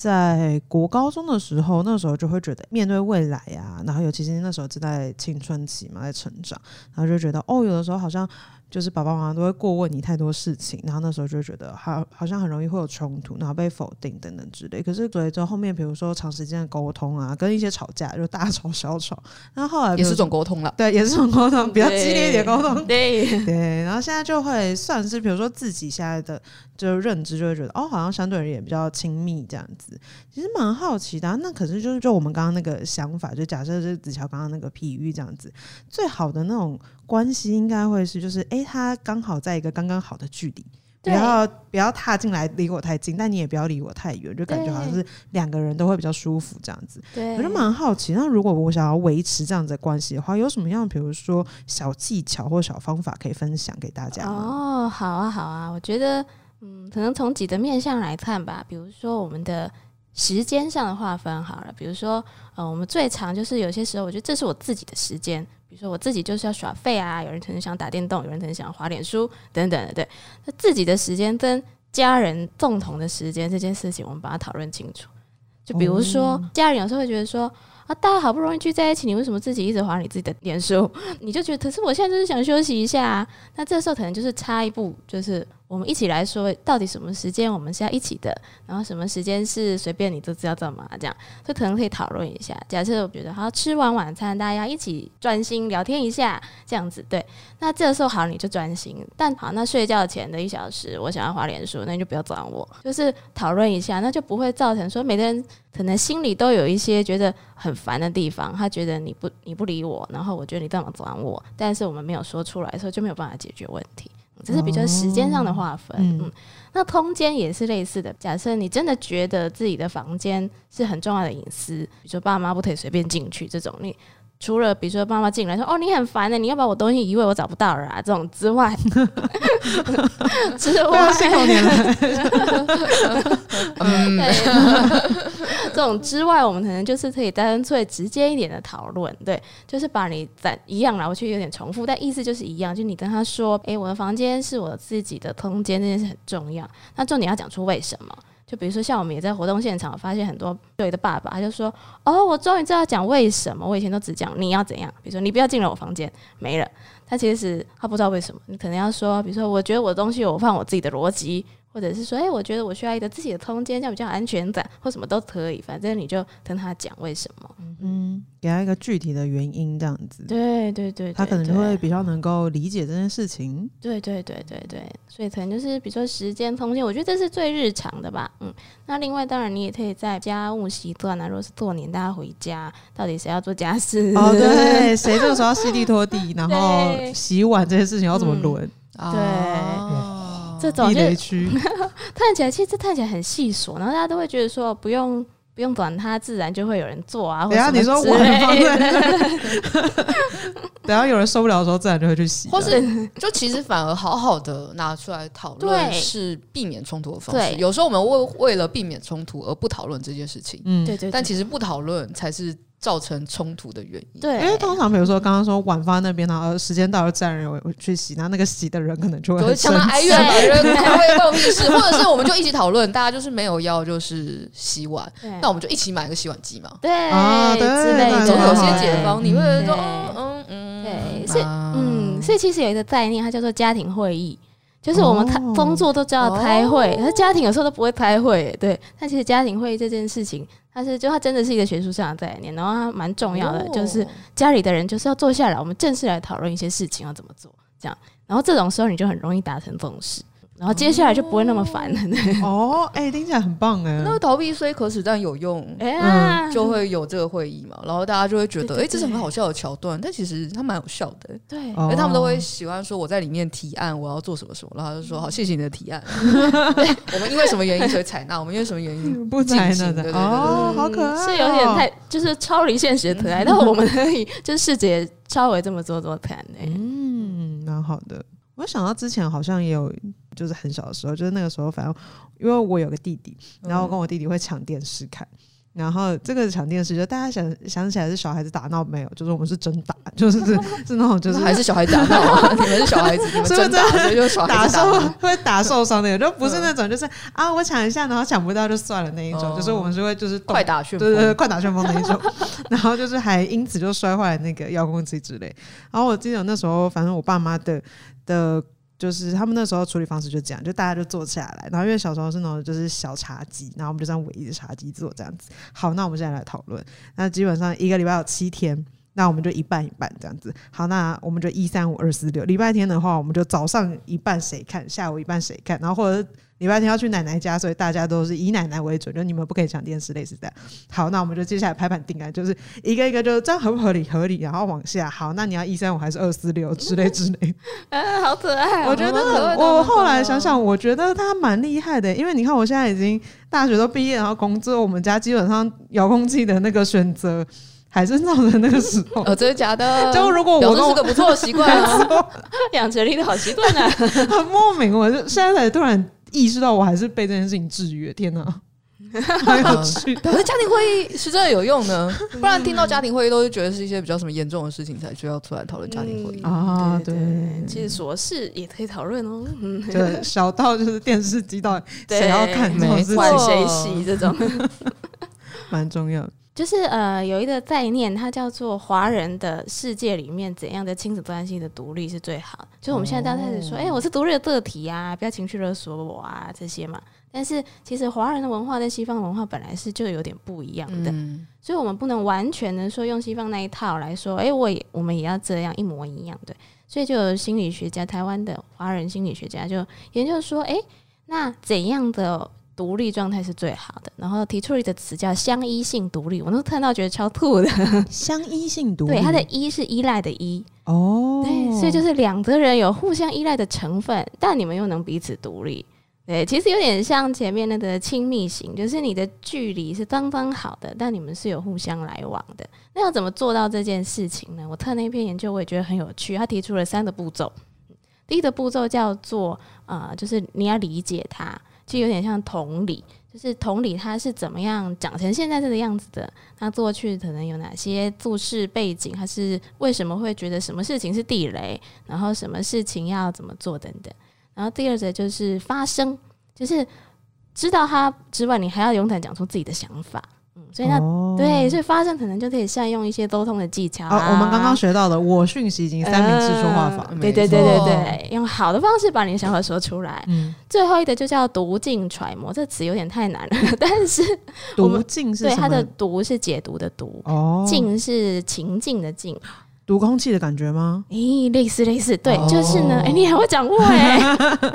在国高中的时候，那时候就会觉得面对未来呀、啊，然后尤其是那时候正在青春期嘛，在成长，然后就觉得哦，有的时候好像。就是爸爸妈妈都会过问你太多事情，然后那时候就觉得好，好像很容易会有冲突，然后被否定等等之类。可是随着后面，比如说长时间的沟通啊，跟一些吵架，就大吵小吵，然后后来也是种沟通了，对，也是种沟通，(laughs) 比较激烈一点沟通，对对。然后现在就会算是，比如说自己现在的就认知，就会觉得哦，好像相对而言比较亲密这样子。其实蛮好奇的啊，那可是就是就我们刚刚那个想法，就假设是子乔刚刚那个比喻这样子，最好的那种。关系应该会是，就是哎，他刚好在一个刚刚好的距离，不要不要踏进来离我太近，但你也不要离我太远，就感觉好像是两个人都会比较舒服这样子。对，我就蛮好奇，那如果我想要维持这样子的关系的话，有什么样，比如说小技巧或小方法可以分享给大家？哦，好啊，好啊，我觉得，嗯，可能从几个面向来看吧，比如说我们的时间上的划分好了，比如说，呃，我们最常就是有些时候，我觉得这是我自己的时间。比如说我自己就是要耍废啊，有人可能想打电动，有人可能想滑脸书等等的，对。那自己的时间跟家人共同的时间这件事情，我们把它讨论清楚。就比如说，家人有时候会觉得说啊，大家好不容易聚在一起，你为什么自己一直划你自己的脸书？(laughs) 你就觉得，可是我现在就是想休息一下啊。那这时候可能就是差一步，就是我们一起来说，到底什么时间我们是要一起的，然后什么时间是随便你都知道干嘛这样，就可能可以讨论一下。假设我觉得好，吃完晚餐大家要一起专心聊天一下，这样子对。那这个时候好，你就专心。但好，那睡觉前的一小时，我想要滑脸书，那你就不要找我，就是讨论一下，那就不会造成说每个人可能心里都有一些觉得很烦的地方，他觉得你不你不理我，然后我觉得你干嘛找我，但是我们没有说出来的时候，就没有办法解决问题。这是比较时间上的划分，哦、嗯，嗯，那空间也是类似的。假设你真的觉得自己的房间是很重要的隐私，比如说爸妈不可以随便进去，这种你。除了比如说妈妈进来说哦，你很烦的，你要把我东西移位，我找不到了啊，这种之外，(laughs) 之外，(laughs) 这种之外，我们可能就是可以单纯直接一点的讨论，对，就是把你在一样啦，我觉得有点重复，但意思就是一样，就你跟他说，哎、欸，我的房间是我自己的空间，这件事很重要，那重点要讲出为什么。就比如说，像我们也在活动现场发现很多对的爸爸，他就说：“哦，我终于知道讲为什么，我以前都只讲你要怎样。比如说，你不要进了我房间，没了。他其实他不知道为什么，你可能要说，比如说，我觉得我的东西我放我自己的逻辑。”或者是说，哎、欸，我觉得我需要一个自己的空间，这样比较安全感，或什么都可以。反正你就跟他讲为什么，嗯，给他一个具体的原因，这样子。对对对，对，他可能就会比较能够理解这件事情。对对对对对，所以可能就是比如说时间、空间，我觉得这是最日常的吧。嗯，那另外当然你也可以在家务习惯啊，如果是过年大家回家，到底谁要做家事？哦，对，(laughs) 谁这个时候要吸地拖地，(laughs) 然后洗碗这些事情要怎么轮？嗯、对。哦这种就看 (laughs) 起来，其实看起来很细琐，然后大家都会觉得说不用不用管它，自然就会有人做啊。等下你说我很方便，(laughs) 等下有人受不了的时候，自然就会去洗。或是就其实反而好好的拿出来讨论，是避免冲突的方式。有时候我们为为了避免冲突而不讨论这件事情，嗯，对对。但其实不讨论才是。造成冲突的原因，对，因为通常比如说刚刚说晚发那边，然后时间到了自然人去洗，然后那个洗的人可能就会相当哀怨，人 (laughs) 会关我屁事，或者是我们就一起讨论，大家就是没有要就是洗碗，那我们就一起买个洗碗机嘛，对啊，对，总有些解方，你会说嗯嗯，对，所以嗯，所以其实有一个概念，它叫做家庭会议。就是我们开工作都知道开会，那、哦、家庭有时候都不会开会，对。但其实家庭会议这件事情，它是就他真的是一个学术上的概念，然后他蛮重要的，就是家里的人就是要坐下来，我们正式来讨论一些事情要怎么做，这样。然后这种时候你就很容易达成共识。然后接下来就不会那么烦了。哦，(laughs) 哎、欸，听起来很棒哎。那个逃避虽可耻但有用，嗯，就会有这个会议嘛。然后大家就会觉得，哎、欸，这是很好笑的桥段，但其实它蛮有效的。对，因为他们都会喜欢说我在里面提案，我要做什么什么，然后就说好，谢谢你的提案。(laughs) 我们因为什么原因所以采纳？我们因为什么原因不采纳的？哦，好可爱、哦，是有点太就是超离现实的可爱，但我们可以就是试着稍微这么做做看。嗯，蛮好的。我想到之前好像也有，就是很小的时候，就是那个时候，反正因为我有个弟弟，然后我跟我弟弟会抢电视看，然后这个抢电视就大家想想起来是小孩子打闹没有，就是我们是真打，就是是 (laughs) 是那种就是还是小孩子打闹、啊，你们是小孩子，你们真打，所以就小孩子打受会打受伤的，就不是那种就是啊我抢一下然后抢不到就算了那一种，嗯、就是我们是会就是快打旋风，对对对，快打旋风那一种，(laughs) 然后就是还因此就摔坏了那个遥控器之类，然后我记得那时候反正我爸妈的。的，就是他们那时候处理方式就这样，就大家就坐下来，然后因为小时候是那种就是小茶几，然后我们就这样围着茶几坐这样子。好，那我们现在来讨论。那基本上一个礼拜有七天，那我们就一半一半这样子。好，那我们就一三五二四六。礼拜天的话，我们就早上一半谁看，下午一半谁看，然后或者。礼拜天要去奶奶家，所以大家都是以奶奶为准，就你们不可以抢电视，类似这样。好，那我们就接下来拍板定案，就是一个一个就这样合不合理？合理，然后往下。好，那你要一三五还是二四六之类之类？啊，好可爱！我觉得我后来想想，我觉得他蛮厉害的，因为你看我现在已经大学都毕业，然后工作，我们家基本上遥控器的那个选择还是照着那个时候。哦，真的假的？就如果我是个不错的习惯啊，养成了一个好习惯呢，很莫名。我就现在才突然。意识到我还是被这件事情制约，天哪，(laughs) 很有趣。可是家庭会议是真的有用呢，(laughs) 不然听到家庭会议都是觉得是一些比较什么严重的事情才需要出来讨论家庭会议啊。对，其实琐事也可以讨论哦。对，小到就是电视机到谁要看，没换谁洗这种，(laughs) 蛮重要。就是呃，有一个概念，它叫做华人的世界里面怎样的亲子关系的独立是最好的。就我们现在刚开始说，哎、哦欸，我是独立的个体啊，不要情绪勒索我啊，这些嘛。但是其实华人的文化跟西方文化本来是就有点不一样的，嗯、所以我们不能完全的说用西方那一套来说，哎、欸，我也我们也要这样一模一样，对。所以就有心理学家，台湾的华人心理学家就研究说，哎、欸，那怎样的独立状态是最好的？然后提出了一个词叫相依性独立，我都看到觉得超酷的。(laughs) 相依性独立，对，它的依是依赖的依哦，对，所以就是两个人有互相依赖的成分，但你们又能彼此独立。对，其实有点像前面那个亲密型，就是你的距离是刚刚好的，但你们是有互相来往的。那要怎么做到这件事情呢？我看那篇研究，我也觉得很有趣。他提出了三个步骤。第一个步骤叫做啊、呃，就是你要理解他，就有点像同理，就是同理他是怎么样长成现在这个样子的。他过去可能有哪些做事背景，还是为什么会觉得什么事情是地雷，然后什么事情要怎么做等等。然后第二者就是发生，就是知道他之外，你还要勇敢讲出自己的想法。嗯，所以那、哦、对，所以发生可能就可以善用一些沟通的技巧、啊。哦，我们刚刚学到的我讯息型三明治说话法，呃、对对对对对，用好的方式把你的想法说出来。嗯，最后一个就叫读进揣摩，这词有点太难了，(laughs) 但是读进是？对，它的读是解读的读，哦，进是情境的境。读空气的感觉吗？咦，类似类似，对，哦、就是呢。(laughs) 哎、欸，你还会讲过哎。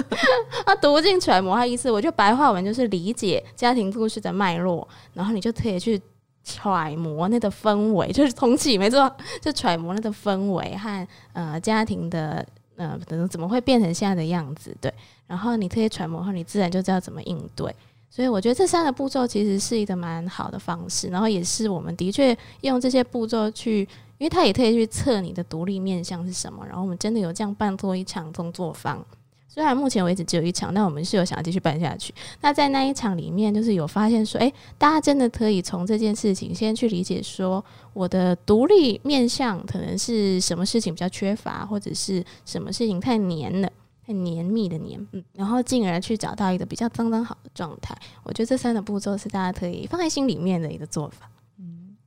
(laughs) 啊，读进揣摩它意思，我觉得白话文就是理解家庭故事的脉络，然后你就可以去揣摩那个氛围，就是空气没错，就揣摩那个氛围和呃家庭的呃等怎么会变成现在的样子，对。然后你可以揣摩后，你自然就知道怎么应对。所以我觉得这三个步骤其实是一个蛮好的方式，然后也是我们的确用这些步骤去。因为他也特意去测你的独立面相是什么，然后我们真的有这样办过一场工作坊，虽然目前为止只有一场，但我们是有想要继续办下去。那在那一场里面，就是有发现说，诶，大家真的可以从这件事情先去理解说，我的独立面相可能是什么事情比较缺乏，或者是什么事情太黏了、太黏密的黏，嗯，然后进而去找到一个比较刚刚好的状态。我觉得这三个步骤是大家可以放在心里面的一个做法。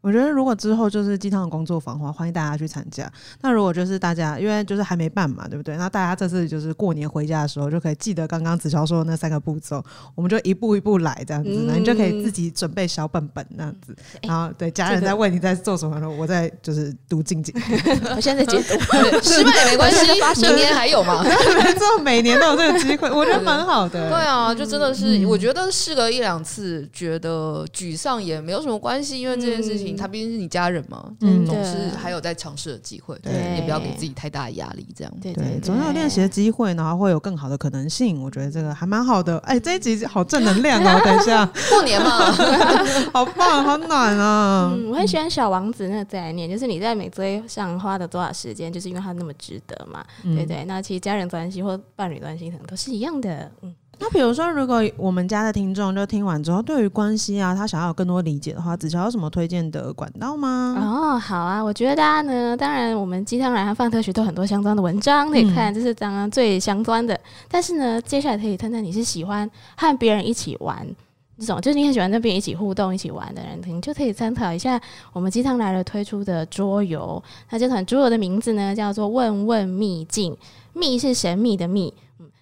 我觉得如果之后就是鸡汤的工作坊的话，欢迎大家去参加。那如果就是大家因为就是还没办嘛，对不对？那大家这次就是过年回家的时候，就可以记得刚刚子乔说的那三个步骤，我们就一步一步来这样子，那、嗯、你就可以自己准备小本本那样子。然后对家人在问你在做什么的时候，我在就是读静静。(laughs) 我现在在解读，(laughs) 失败也没关系，明年还有吗？没错，每年都有这个机会，我觉得蛮好的。对啊，就真的是，我觉得试个一两次，觉得沮丧也没有什么关系，因为这件事情。他毕竟是你家人嘛，嗯，总是还有在尝试的机会，对，也不要给自己太大的压力，这样对对，总要有练习的机会，然后会有更好的可能性。我觉得这个还蛮好的。哎，这一集好正能量哦！等一下，(laughs) 过年嘛 (laughs) (laughs) 好棒，好暖啊！嗯，我很喜欢小王子那个概念，就是你在美追上花的多少时间，就是因为他那么值得嘛，对对。那其实家人关系或伴侣关系可能都是一样的，嗯。那比如说，如果我们家的听众就听完之后，对于关系啊，他想要有更多理解的话，子乔有什么推荐的管道吗？哦，好啊，我觉得大家呢，当然我们鸡汤来和泛科学都很多相关的文章可以看，这是刚刚最相关的。但是呢，接下来可以看看你是喜欢和别人一起玩这种，就是你很喜欢跟别人一起互动、一起玩的人，你就可以参考一下我们鸡汤来了推出的桌游。那这款桌游的名字呢，叫做“问问秘境”，秘是神秘的秘。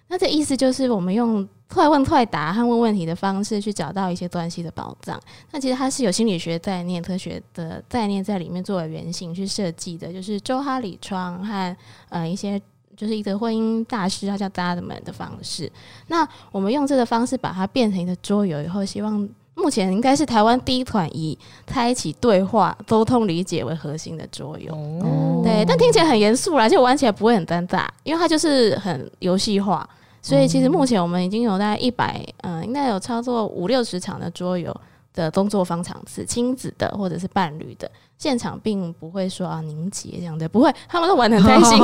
那这意思就是，我们用快问快答和问问题的方式去找到一些关系的宝藏。那其实它是有心理学概念、科学的概念在里面作为原型去设计的，就是周哈里窗和呃一些就是一个婚姻大师，他叫 Gottman 的方式。那我们用这个方式把它变成一个桌游以后，希望目前应该是台湾第一款以开启对话、沟通、理解为核心的桌游。哦，对，但听起来很严肃啦，而且玩起来不会很尴尬，因为它就是很游戏化。所以其实目前我们已经有大概一百，嗯，应该有操作五六十场的桌游的工作坊场次，亲子的或者是伴侣的。现场并不会说啊凝结这样的，不会，他们都玩的很开心。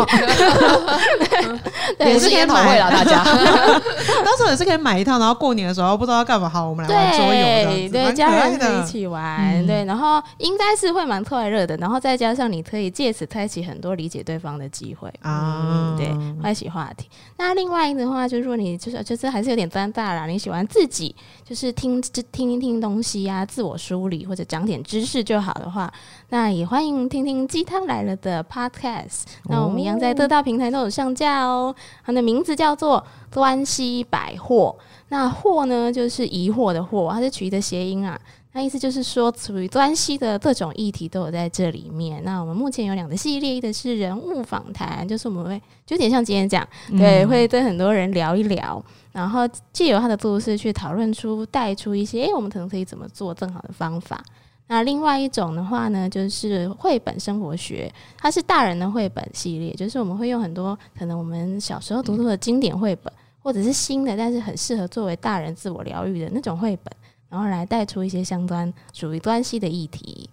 (laughs) 也是研讨会了，大家。(laughs) 到时候也是可以买一套，然后过年的时候不知道要干嘛，好，我们来玩桌游，对，家人可以一起玩，对，然后应该是会蛮快乐的，然后再加上你可以借此开启很多理解对方的机会。啊，对，开启话题。那另外的话，就是说你就是就是还是有点尴尬啦，你喜欢自己就是听听听听东西呀，自我梳理或者长点知识就好的话。那也欢迎听听鸡汤来了的 Podcast。那我们一样在各大平台都有上架哦。它的名字叫做端西百货。那货呢，就是疑惑的货，它是取的谐音啊。那意思就是说，处于端西的各种议题都有在这里面。那我们目前有两个系列，一个是人物访谈，就是我们会就有点像今天讲，对，会跟很多人聊一聊，然后借由他的故事去讨论出、带出一些，诶，我们可能可以怎么做更好的方法。那另外一种的话呢，就是绘本生活学，它是大人的绘本系列，就是我们会用很多可能我们小时候读过的经典绘本，或者是新的，但是很适合作为大人自我疗愈的那种绘本。然后来带出一些相关属于关系的议题。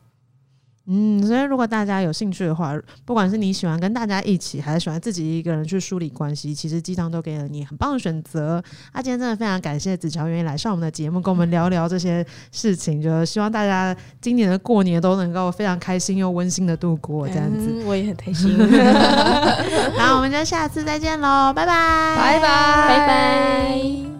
嗯，所以如果大家有兴趣的话，不管是你喜欢跟大家一起，还是喜欢自己一个人去梳理关系，其实鸡汤都给了你很棒的选择。啊，今天真的非常感谢子乔愿意来上我们的节目，跟我们聊聊这些事情。就希望大家今年的过年都能够非常开心又温馨的度过，这样子。嗯，我也很开心。(laughs) 好，我们就下次再见喽，拜拜，拜拜，拜拜。